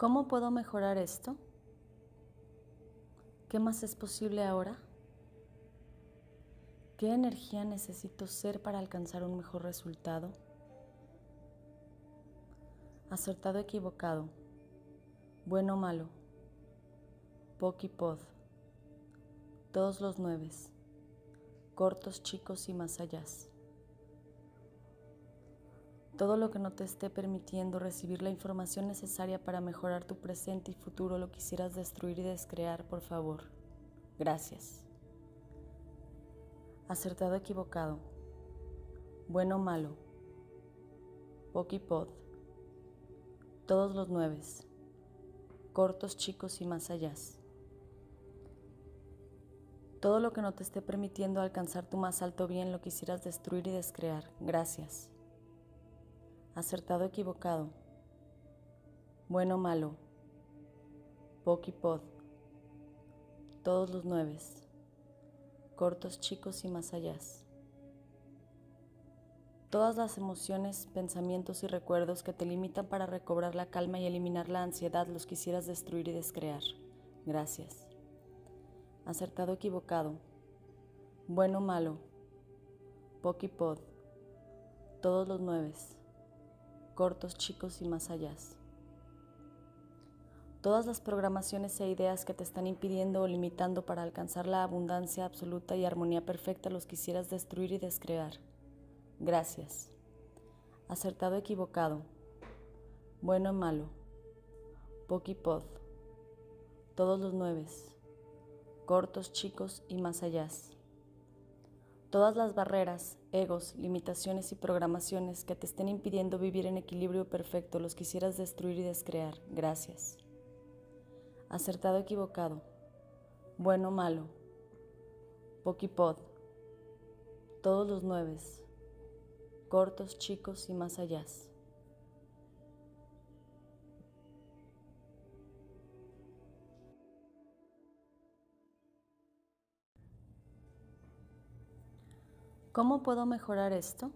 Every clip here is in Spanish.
¿Cómo puedo mejorar esto? ¿Qué más es posible ahora? ¿Qué energía necesito ser para alcanzar un mejor resultado? Acertado, equivocado, bueno, malo, poc y pod, todos los nueves, cortos, chicos y más allá. Todo lo que no te esté permitiendo recibir la información necesaria para mejorar tu presente y futuro lo quisieras destruir y descrear, por favor. Gracias. Acertado, equivocado. Bueno, malo. Pokipod. Todos los nueves. Cortos, chicos y más allá. Todo lo que no te esté permitiendo alcanzar tu más alto bien lo quisieras destruir y descrear. Gracias acertado, equivocado, bueno, malo, pod, todos los nueves, cortos, chicos y más allá. Todas las emociones, pensamientos y recuerdos que te limitan para recobrar la calma y eliminar la ansiedad los quisieras destruir y descrear. Gracias. Acertado, equivocado, bueno, malo, pod, todos los nueves cortos, chicos y más allá. Todas las programaciones e ideas que te están impidiendo o limitando para alcanzar la abundancia absoluta y armonía perfecta los quisieras destruir y descrear. Gracias. Acertado, equivocado. Bueno, malo. Pokipod. Todos los nueves. Cortos, chicos y más allá. Todas las barreras, egos, limitaciones y programaciones que te estén impidiendo vivir en equilibrio perfecto los quisieras destruir y descrear. Gracias. Acertado, equivocado. Bueno, malo. Pokipod. Todos los nueves. Cortos, chicos y más allá. ¿Cómo puedo mejorar esto?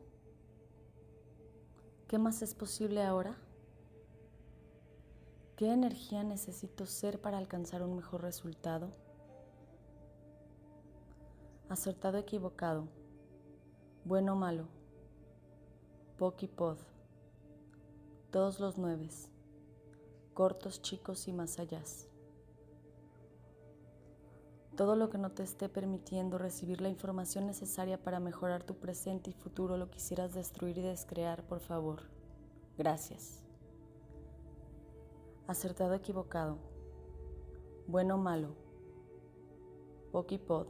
¿Qué más es posible ahora? ¿Qué energía necesito ser para alcanzar un mejor resultado? Acertado, equivocado, bueno, malo, pod, todos los nueves, cortos, chicos y más allá. Todo lo que no te esté permitiendo recibir la información necesaria para mejorar tu presente y futuro lo quisieras destruir y descrear, por favor. Gracias. Acertado, equivocado. Bueno, malo. Pokipod.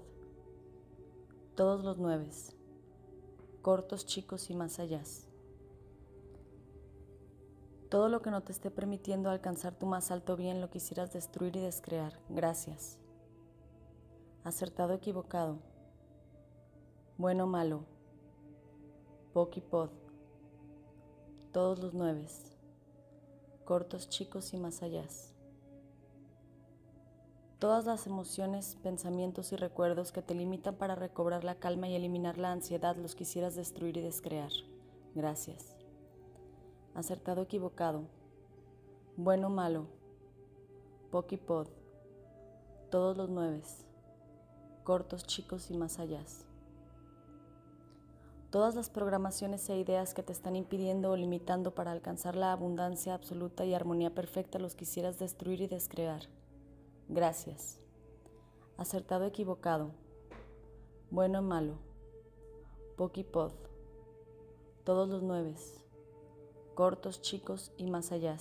Todos los nueves. Cortos, chicos y más allá. Todo lo que no te esté permitiendo alcanzar tu más alto bien lo quisieras destruir y descrear. Gracias acertado, equivocado, bueno, malo, pod, todos los nueves, cortos, chicos y más allá. Todas las emociones, pensamientos y recuerdos que te limitan para recobrar la calma y eliminar la ansiedad los quisieras destruir y descrear. Gracias. Acertado, equivocado, bueno, malo, pod, todos los nueves cortos, chicos y más allá. Todas las programaciones e ideas que te están impidiendo o limitando para alcanzar la abundancia absoluta y armonía perfecta los quisieras destruir y descrear. Gracias. Acertado, equivocado. Bueno, malo. Pokipod. Todos los nueves. Cortos, chicos y más allá.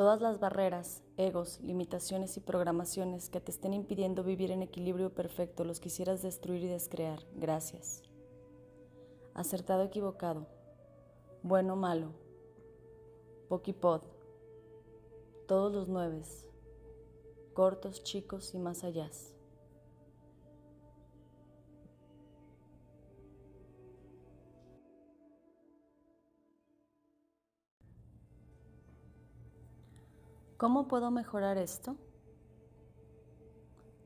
Todas las barreras, egos, limitaciones y programaciones que te estén impidiendo vivir en equilibrio perfecto los quisieras destruir y descrear. Gracias. Acertado, equivocado. Bueno, malo. Pokipod. Todos los nueves. Cortos, chicos y más allá. ¿Cómo puedo mejorar esto?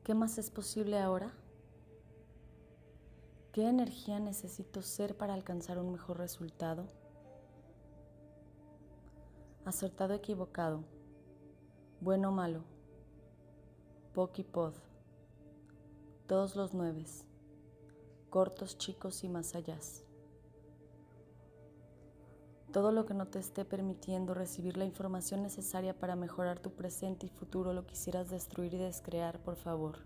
¿Qué más es posible ahora? ¿Qué energía necesito ser para alcanzar un mejor resultado? acertado, equivocado, bueno, malo, pod, todos los nueves, cortos, chicos y más allá. Todo lo que no te esté permitiendo recibir la información necesaria para mejorar tu presente y futuro lo quisieras destruir y descrear, por favor.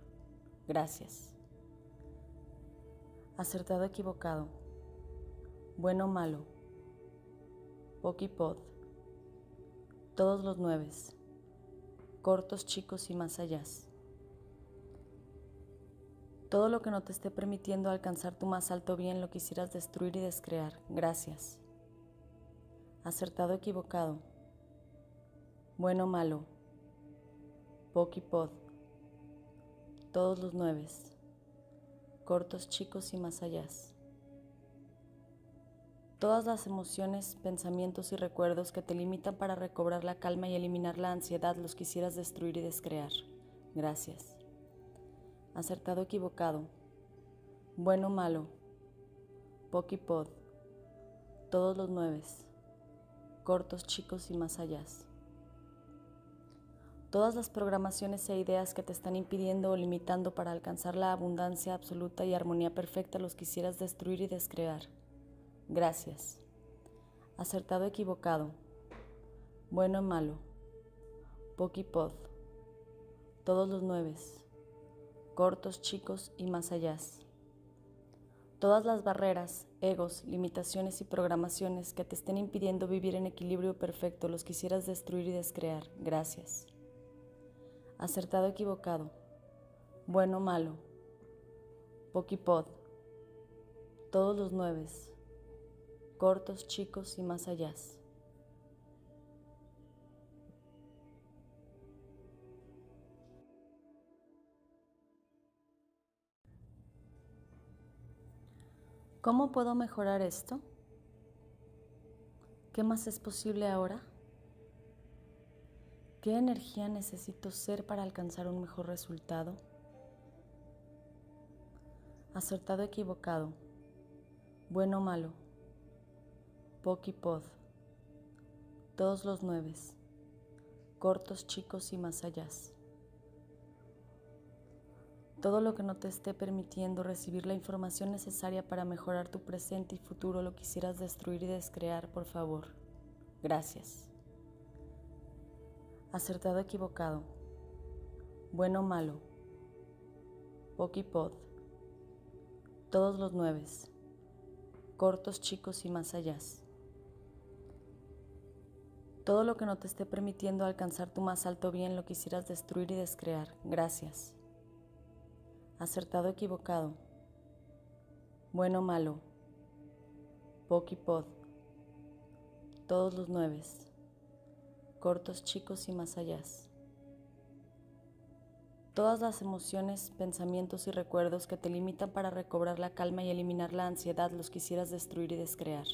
Gracias. Acertado, equivocado, bueno, malo, pod, todos los nueves, cortos, chicos y más allá. Todo lo que no te esté permitiendo alcanzar tu más alto bien lo quisieras destruir y descrear. Gracias. Acertado, equivocado. Bueno, malo. Pod, Todos los nueves. Cortos, chicos y más allá. Todas las emociones, pensamientos y recuerdos que te limitan para recobrar la calma y eliminar la ansiedad los quisieras destruir y descrear. Gracias. Acertado, equivocado. Bueno, malo. Pod, Todos los nueves. Cortos, chicos y más allá. Todas las programaciones e ideas que te están impidiendo o limitando para alcanzar la abundancia absoluta y armonía perfecta los quisieras destruir y descrear. Gracias. Acertado, equivocado. Bueno, malo. Pod, Todos los nueves. Cortos, chicos y más allá. Todas las barreras, egos, limitaciones y programaciones que te estén impidiendo vivir en equilibrio perfecto los quisieras destruir y descrear. Gracias. Acertado, equivocado. Bueno, malo. Pod, Todos los nueves cortos, chicos y más allá. ¿Cómo puedo mejorar esto? ¿Qué más es posible ahora? ¿Qué energía necesito ser para alcanzar un mejor resultado? Acertado, equivocado, bueno o malo. Pod, todos los nueves, cortos, chicos y más allá. Todo lo que no te esté permitiendo recibir la información necesaria para mejorar tu presente y futuro lo quisieras destruir y descrear, por favor. Gracias. Acertado, equivocado. Bueno, malo. Pod, todos los nueves, cortos, chicos y más allá. Todo lo que no te esté permitiendo alcanzar tu más alto bien lo quisieras destruir y descrear. Gracias. Acertado, equivocado. Bueno, malo. Pod, Todos los nueves. Cortos, chicos y más allá. Todas las emociones, pensamientos y recuerdos que te limitan para recobrar la calma y eliminar la ansiedad los quisieras destruir y descrear.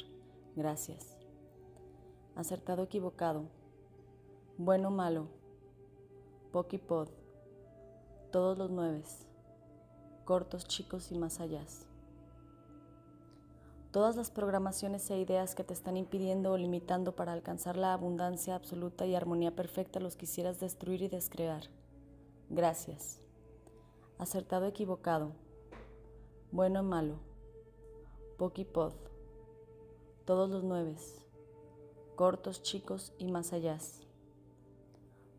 Gracias acertado, equivocado, bueno, malo, pod, todos los nueves, cortos, chicos y más allá. Todas las programaciones e ideas que te están impidiendo o limitando para alcanzar la abundancia absoluta y armonía perfecta los quisieras destruir y descrear. Gracias. Acertado, equivocado, bueno, malo, pod, todos los nueves, cortos, chicos y más allá.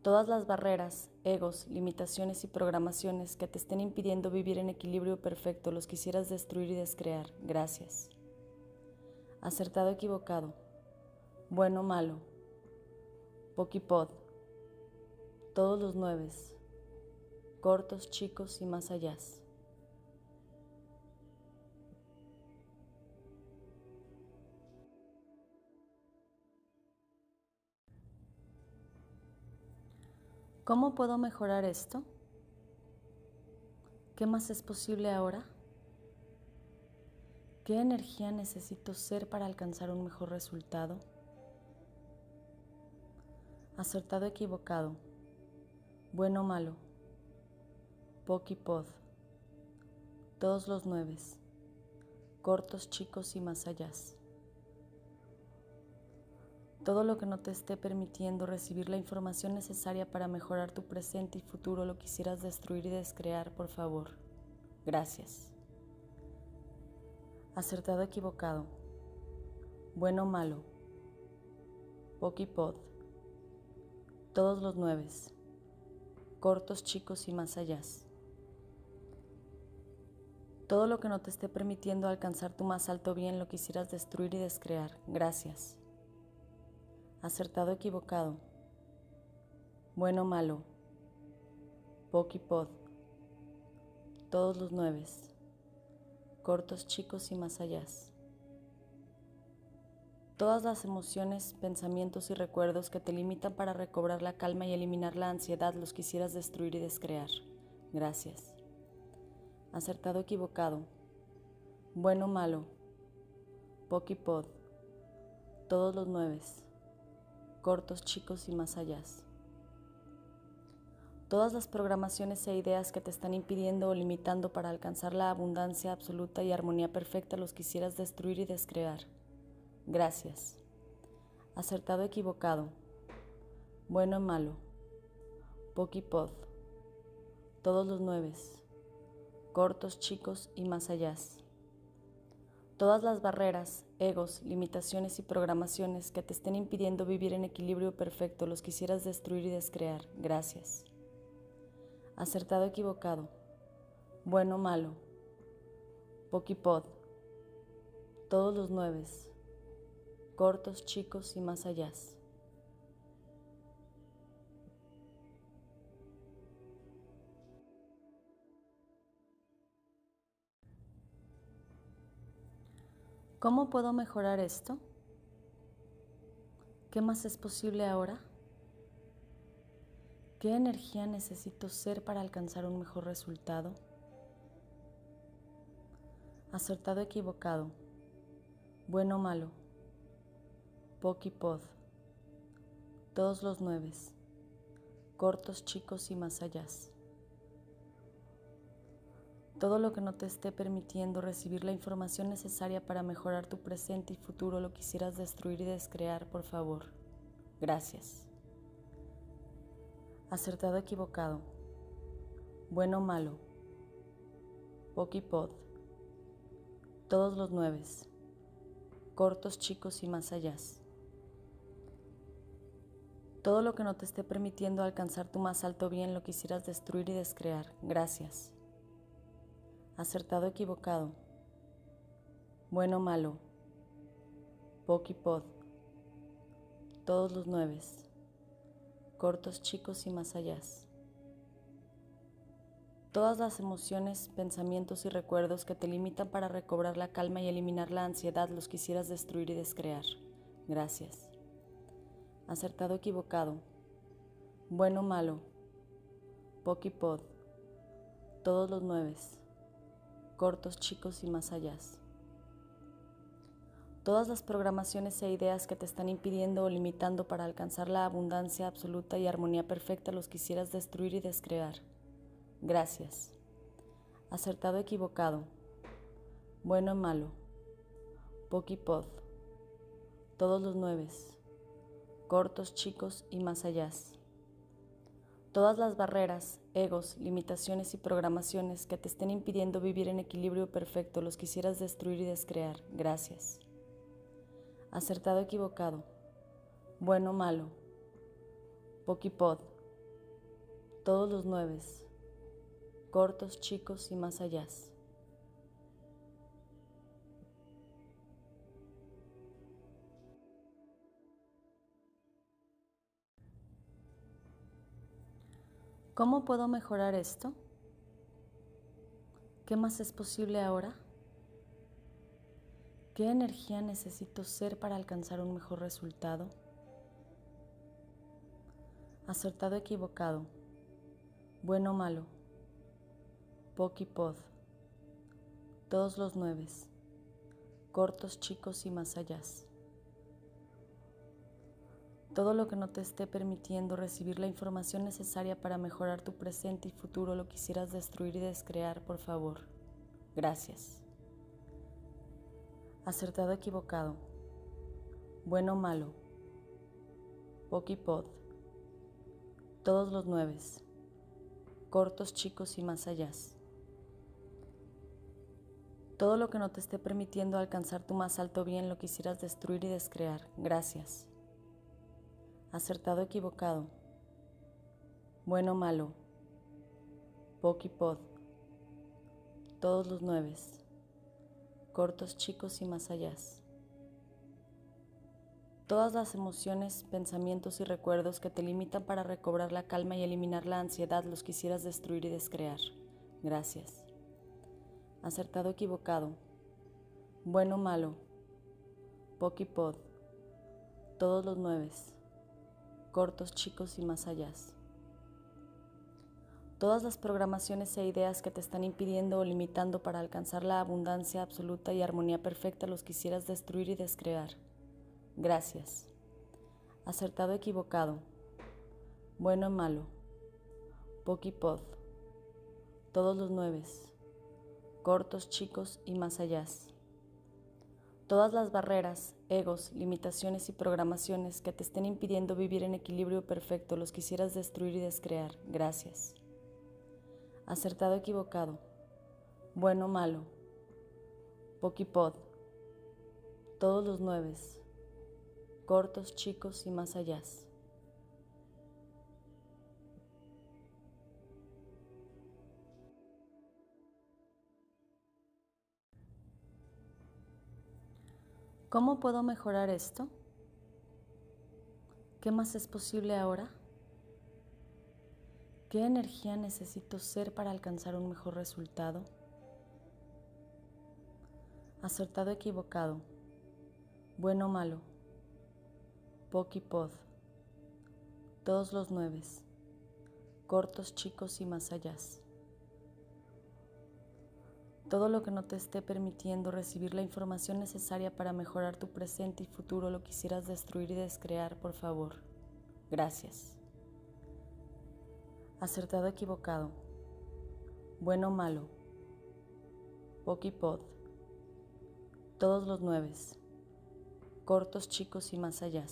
Todas las barreras, egos, limitaciones y programaciones que te estén impidiendo vivir en equilibrio perfecto los quisieras destruir y descrear. Gracias. Acertado, equivocado. Bueno, malo. Pod, Todos los nueves. Cortos, chicos y más allá. ¿Cómo puedo mejorar esto? ¿Qué más es posible ahora? ¿Qué energía necesito ser para alcanzar un mejor resultado? Acertado, equivocado, bueno malo, pod, todos los nueves, cortos, chicos y más allá. Todo lo que no te esté permitiendo recibir la información necesaria para mejorar tu presente y futuro lo quisieras destruir y descrear, por favor. Gracias. Acertado, equivocado. Bueno, malo. Pokipod. Todos los nueves. Cortos, chicos y más allá. Todo lo que no te esté permitiendo alcanzar tu más alto bien lo quisieras destruir y descrear. Gracias. Acertado, equivocado. Bueno, malo. Pokipod. Todos los nueves. Cortos, chicos y más allá. Todas las emociones, pensamientos y recuerdos que te limitan para recobrar la calma y eliminar la ansiedad los quisieras destruir y descrear. Gracias acertado equivocado, bueno malo, pokipod, todos los nueves, cortos chicos y más allá. Todas las programaciones e ideas que te están impidiendo o limitando para alcanzar la abundancia absoluta y armonía perfecta los quisieras destruir y descrear. Gracias. Acertado equivocado, bueno malo, pokipod, todos los nueves, cortos, chicos y más allá. Todas las barreras, egos, limitaciones y programaciones que te estén impidiendo vivir en equilibrio perfecto los quisieras destruir y descrear. Gracias. Acertado, equivocado. Bueno, malo. Pokipod. Todos los nueves. Cortos, chicos y más allá. ¿Cómo puedo mejorar esto? ¿Qué más es posible ahora? ¿Qué energía necesito ser para alcanzar un mejor resultado? Acertado, equivocado, bueno, malo, pod, todos los nueves, cortos, chicos y más allá. Todo lo que no te esté permitiendo recibir la información necesaria para mejorar tu presente y futuro lo quisieras destruir y descrear, por favor. Gracias. Acertado, equivocado. Bueno, malo. Pokipod. Todos los nueves. Cortos, chicos y más allá. Todo lo que no te esté permitiendo alcanzar tu más alto bien lo quisieras destruir y descrear. Gracias acertado, equivocado, bueno, malo, pokipod, todos los nueves, cortos, chicos y más allá. Todas las emociones, pensamientos y recuerdos que te limitan para recobrar la calma y eliminar la ansiedad los quisieras destruir y descrear. Gracias. Acertado, equivocado, bueno, malo, pokipod, todos los nueves cortos, chicos y más allá. Todas las programaciones e ideas que te están impidiendo o limitando para alcanzar la abundancia absoluta y armonía perfecta los quisieras destruir y descrear. Gracias. Acertado, equivocado. Bueno, malo. Pokipod. Todos los nueves. Cortos, chicos y más allá. Todas las barreras, egos, limitaciones y programaciones que te estén impidiendo vivir en equilibrio perfecto los quisieras destruir y descrear. Gracias. Acertado, equivocado. Bueno, malo. Pokipod. Todos los nueves. Cortos, chicos y más allá. ¿Cómo puedo mejorar esto? ¿Qué más es posible ahora? ¿Qué energía necesito ser para alcanzar un mejor resultado? Acertado, equivocado, bueno, malo, pokipod, todos los nueves, cortos, chicos y más allá. Todo lo que no te esté permitiendo recibir la información necesaria para mejorar tu presente y futuro lo quisieras destruir y descrear, por favor. Gracias. Acertado, equivocado. Bueno, malo. Pokipod, todos los nueves, cortos, chicos y más allá. Todo lo que no te esté permitiendo alcanzar tu más alto bien lo quisieras destruir y descrear. Gracias. Acertado, equivocado. Bueno, malo. Pokipod. Todos los nueves. Cortos, chicos y más allá todas las emociones, pensamientos y recuerdos que te limitan para recobrar la calma y eliminar la ansiedad los quisieras destruir y descrear. Gracias. Acertado, equivocado. Bueno, malo. Pokipod. Todos los nueves. Cortos, chicos y más allá. Todas las programaciones e ideas que te están impidiendo o limitando para alcanzar la abundancia absoluta y armonía perfecta los quisieras destruir y descrear. Gracias. Acertado, equivocado. Bueno, malo. Pokipod. Todos los nueves. Cortos, chicos y más allá. Todas las barreras, egos, limitaciones y programaciones que te estén impidiendo vivir en equilibrio perfecto los quisieras destruir y descrear. Gracias. Acertado, equivocado. Bueno, malo. Pokipod. Todos los nueves cortos, chicos y más allá. ¿Cómo puedo mejorar esto? ¿Qué más es posible ahora? ¿Qué energía necesito ser para alcanzar un mejor resultado? Acertado, equivocado, bueno o malo. Pokipod, todos los nueves, cortos, chicos y más allá. Todo lo que no te esté permitiendo recibir la información necesaria para mejorar tu presente y futuro lo quisieras destruir y descrear, por favor. Gracias. Acertado, equivocado. Bueno, malo. Pokipod. Todos los nueves. Cortos, chicos y más allá.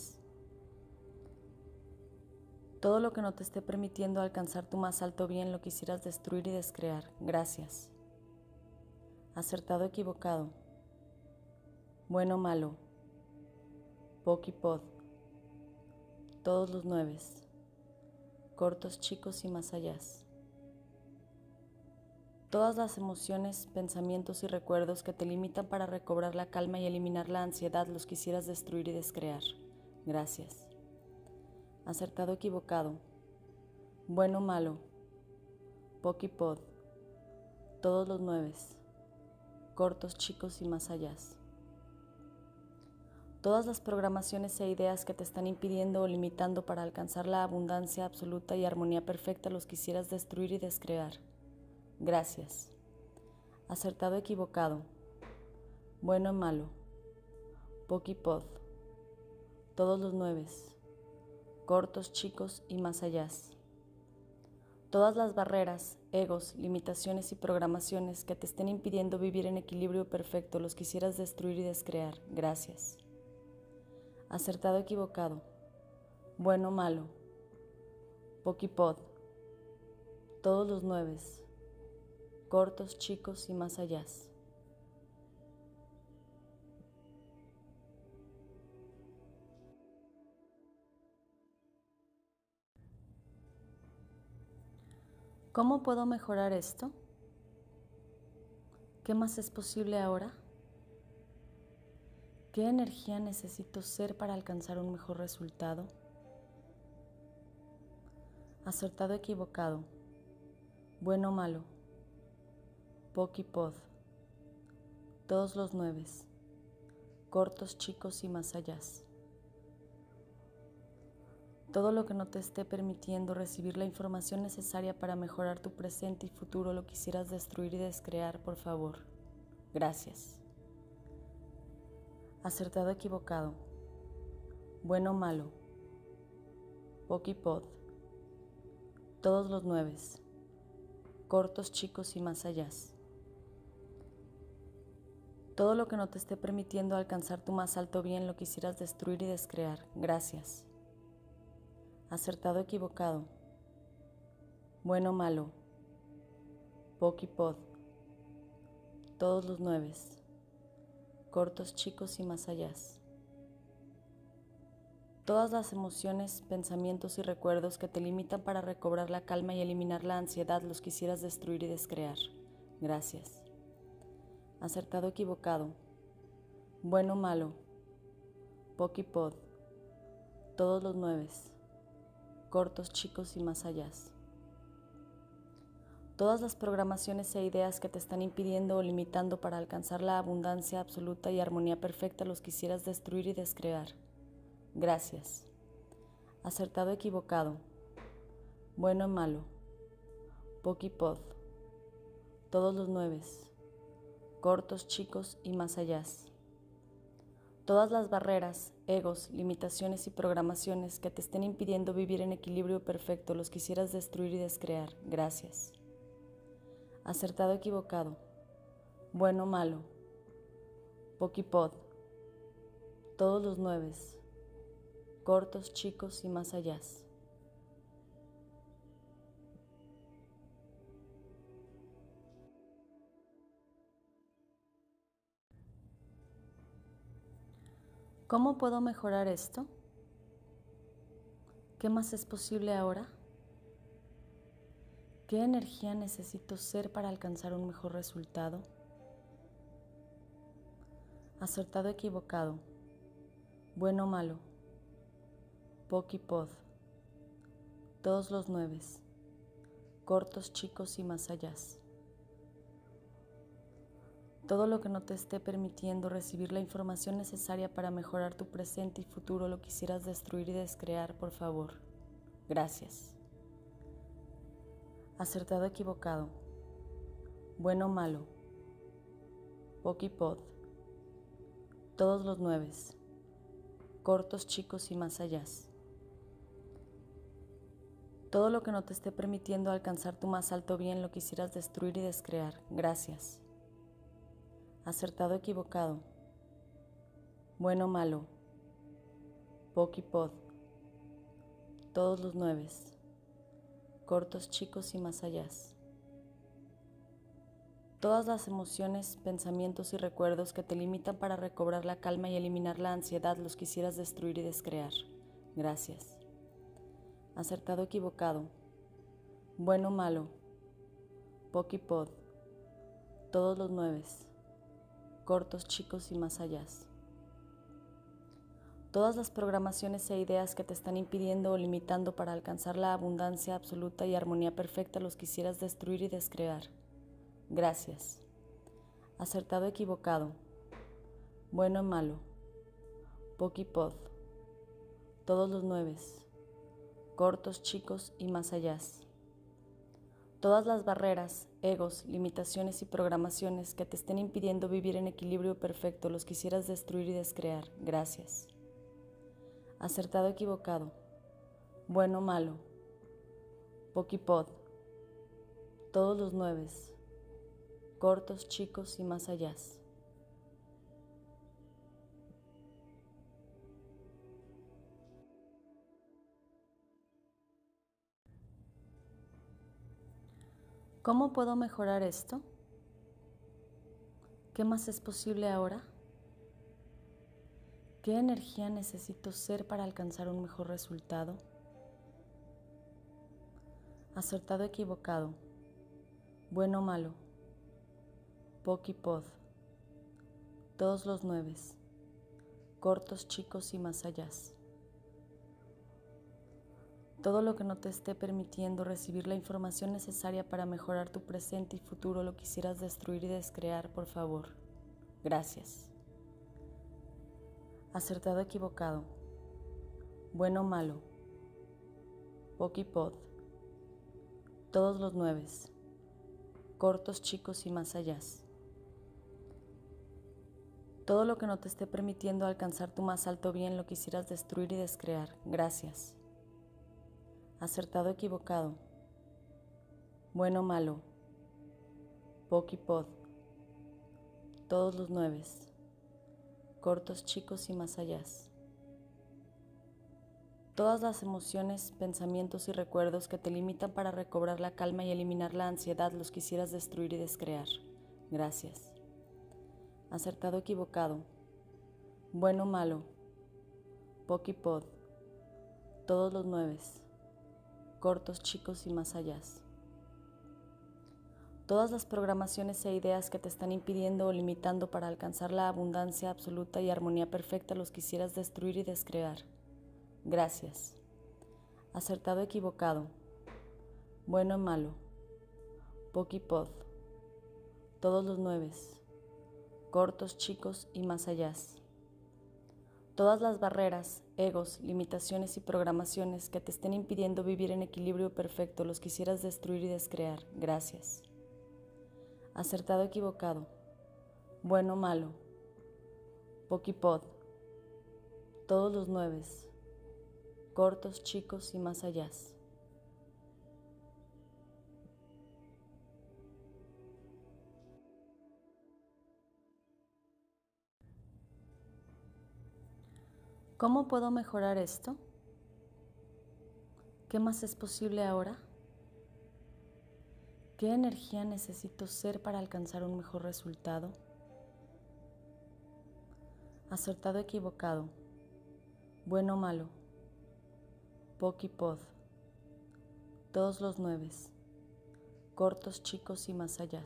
Todo lo que no te esté permitiendo alcanzar tu más alto bien lo quisieras destruir y descrear. Gracias. Acertado, equivocado. Bueno, malo. Pokipod. Todos los nueves. Cortos, chicos y más allá. Todas las emociones, pensamientos y recuerdos que te limitan para recobrar la calma y eliminar la ansiedad los quisieras destruir y descrear. Gracias acertado, equivocado, bueno, malo, pokipod, todos los nueves, cortos, chicos y más allá. Todas las programaciones e ideas que te están impidiendo o limitando para alcanzar la abundancia absoluta y armonía perfecta los quisieras destruir y descrear. Gracias. Acertado, equivocado, bueno, malo, pokipod, todos los nueves, cortos, chicos y más allá. Todas las barreras, egos, limitaciones y programaciones que te estén impidiendo vivir en equilibrio perfecto los quisieras destruir y descrear. Gracias. Acertado, equivocado. Bueno, malo. Pokipod. Todos los nueves. Cortos, chicos y más allá. ¿Cómo puedo mejorar esto? ¿Qué más es posible ahora? ¿Qué energía necesito ser para alcanzar un mejor resultado? Acertado, equivocado, bueno malo, Pokipod, todos los nueves, cortos, chicos y más allá. Todo lo que no te esté permitiendo recibir la información necesaria para mejorar tu presente y futuro lo quisieras destruir y descrear, por favor. Gracias. Acertado, equivocado. Bueno malo. Pokipod. Todos los nueves. Cortos, chicos y más allá. Todo lo que no te esté permitiendo alcanzar tu más alto bien lo quisieras destruir y descrear. Gracias acertado, equivocado, bueno, malo, Pokipod, todos los nueves, cortos, chicos y más allá. Todas las emociones, pensamientos y recuerdos que te limitan para recobrar la calma y eliminar la ansiedad los quisieras destruir y descrear. Gracias. Acertado, equivocado, bueno, malo, Pokipod, todos los nueves, cortos, chicos y más allá. Todas las programaciones e ideas que te están impidiendo o limitando para alcanzar la abundancia absoluta y armonía perfecta los quisieras destruir y descrear. Gracias. Acertado, equivocado. Bueno, malo. Pokipod. Todos los nueves. Cortos, chicos y más allá. Todas las barreras, egos, limitaciones y programaciones que te estén impidiendo vivir en equilibrio perfecto los quisieras destruir y descrear. Gracias. Acertado, equivocado. Bueno, malo. Pokipod. Todos los nueves. Cortos, chicos y más allá. ¿Cómo puedo mejorar esto? ¿Qué más es posible ahora? ¿Qué energía necesito ser para alcanzar un mejor resultado? Acertado, equivocado, bueno malo, Pokipod, todos los nueves, cortos, chicos y más allá. Todo lo que no te esté permitiendo recibir la información necesaria para mejorar tu presente y futuro lo quisieras destruir y descrear, por favor. Gracias. Acertado, equivocado. Bueno, malo. Pokipod. Todos los nueves. Cortos, chicos y más allá. Todo lo que no te esté permitiendo alcanzar tu más alto bien lo quisieras destruir y descrear. Gracias acertado, equivocado, bueno, malo, Pokipod, todos los nueves, cortos, chicos y más allá. Todas las emociones, pensamientos y recuerdos que te limitan para recobrar la calma y eliminar la ansiedad los quisieras destruir y descrear. Gracias. Acertado, equivocado, bueno, malo, Pokipod, todos los nueves, cortos, chicos y más allá. Todas las programaciones e ideas que te están impidiendo o limitando para alcanzar la abundancia absoluta y armonía perfecta los quisieras destruir y descrear. Gracias. Acertado, equivocado. Bueno malo. Pokipod. Todos los nueves. Cortos, chicos y más allá. Todas las barreras, egos, limitaciones y programaciones que te estén impidiendo vivir en equilibrio perfecto los quisieras destruir y descrear. Gracias. Acertado, equivocado. Bueno, malo. Pokipod. Todos los nueves. Cortos, chicos y más allá. ¿Cómo puedo mejorar esto? ¿Qué más es posible ahora? ¿Qué energía necesito ser para alcanzar un mejor resultado? Acertado, equivocado, bueno malo, Pokipod, todos los nueves, cortos, chicos y más allá. Todo lo que no te esté permitiendo recibir la información necesaria para mejorar tu presente y futuro lo quisieras destruir y descrear, por favor. Gracias. Acertado, equivocado. Bueno malo. Pokipod. Todos los nueves. Cortos, chicos y más allá. Todo lo que no te esté permitiendo alcanzar tu más alto bien lo quisieras destruir y descrear. Gracias acertado, equivocado, bueno, malo, Pokipod, todos los nueves, cortos, chicos y más allá. Todas las emociones, pensamientos y recuerdos que te limitan para recobrar la calma y eliminar la ansiedad los quisieras destruir y descrear. Gracias. Acertado, equivocado. Bueno, malo. Pokipod. Todos los nueves. Cortos, chicos y más allá. Todas las programaciones e ideas que te están impidiendo o limitando para alcanzar la abundancia absoluta y armonía perfecta los quisieras destruir y descrear. Gracias. Acertado, equivocado. Bueno, malo. Pokipod. Todos los nueves. Cortos, chicos y más allá. Todas las barreras, egos, limitaciones y programaciones que te estén impidiendo vivir en equilibrio perfecto los quisieras destruir y descrear. Gracias. Acertado, equivocado. Bueno, malo. Pokipod. Todos los nueves cortos, chicos y más allá. ¿Cómo puedo mejorar esto? ¿Qué más es posible ahora? ¿Qué energía necesito ser para alcanzar un mejor resultado? Acertado, equivocado, bueno malo. Pokipod. Todos los nueves. Cortos, chicos y más allá.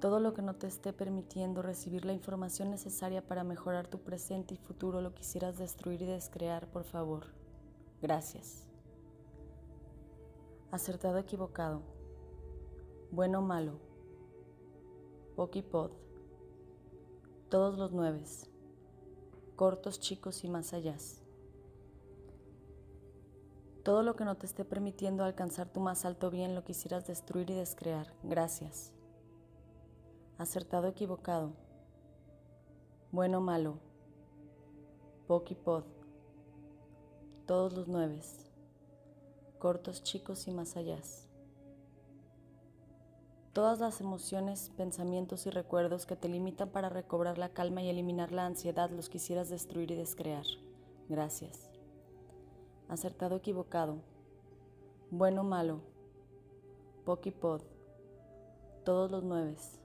Todo lo que no te esté permitiendo recibir la información necesaria para mejorar tu presente y futuro lo quisieras destruir y descrear, por favor. Gracias. Acertado, equivocado. Bueno malo. Pokipod. Todos los nueves. Cortos, chicos y más allá. Todo lo que no te esté permitiendo alcanzar tu más alto bien lo quisieras destruir y descrear. Gracias. Acertado, equivocado. Bueno, malo. Pokipod. Todos los nueves. Cortos, chicos y más allá. Todas las emociones, pensamientos y recuerdos que te limitan para recobrar la calma y eliminar la ansiedad los quisieras destruir y descrear. Gracias acertado, equivocado, bueno, malo, pokipod, todos los nueves,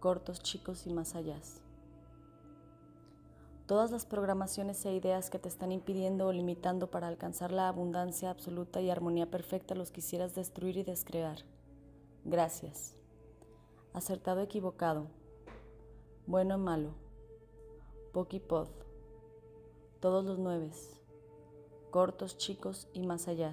cortos, chicos y más allá. Todas las programaciones e ideas que te están impidiendo o limitando para alcanzar la abundancia absoluta y armonía perfecta los quisieras destruir y descrear. Gracias. Acertado, equivocado, bueno, malo, pokipod, todos los nueves, cortos, chicos y más allá.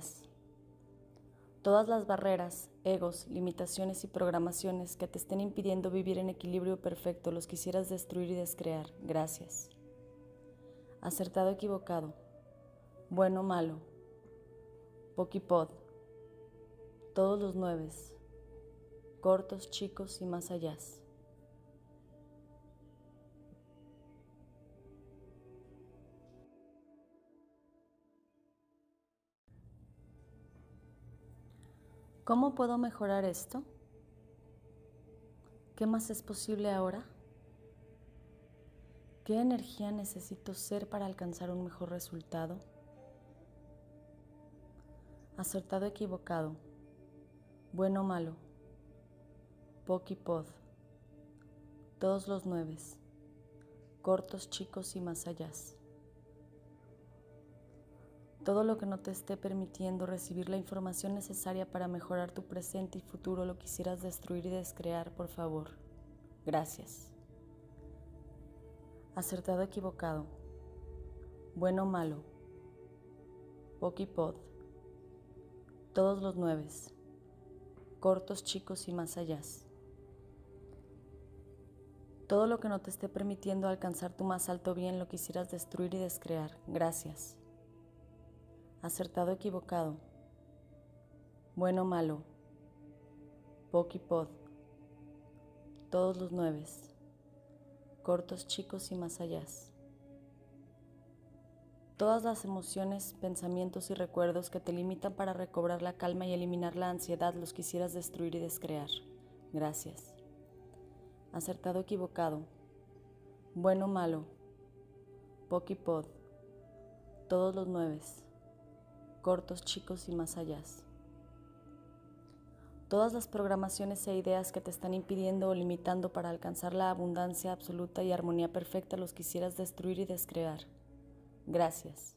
Todas las barreras, egos, limitaciones y programaciones que te estén impidiendo vivir en equilibrio perfecto los quisieras destruir y descrear. Gracias. Acertado, equivocado. Bueno, malo. Pokipod. Todos los nueves. Cortos, chicos y más allá. ¿Cómo puedo mejorar esto? ¿Qué más es posible ahora? ¿Qué energía necesito ser para alcanzar un mejor resultado? Acertado, equivocado, bueno malo, Pokipod, todos los nueves, cortos, chicos y más allá. Todo lo que no te esté permitiendo recibir la información necesaria para mejorar tu presente y futuro lo quisieras destruir y descrear, por favor. Gracias. Acertado, equivocado. Bueno malo. Pokipod. Todos los nueves. Cortos, chicos y más allá. Todo lo que no te esté permitiendo alcanzar tu más alto bien lo quisieras destruir y descrear. Gracias acertado, equivocado, bueno, malo, pokipod, todos los nueves, cortos, chicos y más allá. Todas las emociones, pensamientos y recuerdos que te limitan para recobrar la calma y eliminar la ansiedad los quisieras destruir y descrear. Gracias. Acertado, equivocado, bueno, malo, pokipod, todos los nueves, cortos, chicos y más allá. Todas las programaciones e ideas que te están impidiendo o limitando para alcanzar la abundancia absoluta y armonía perfecta los quisieras destruir y descrear. Gracias.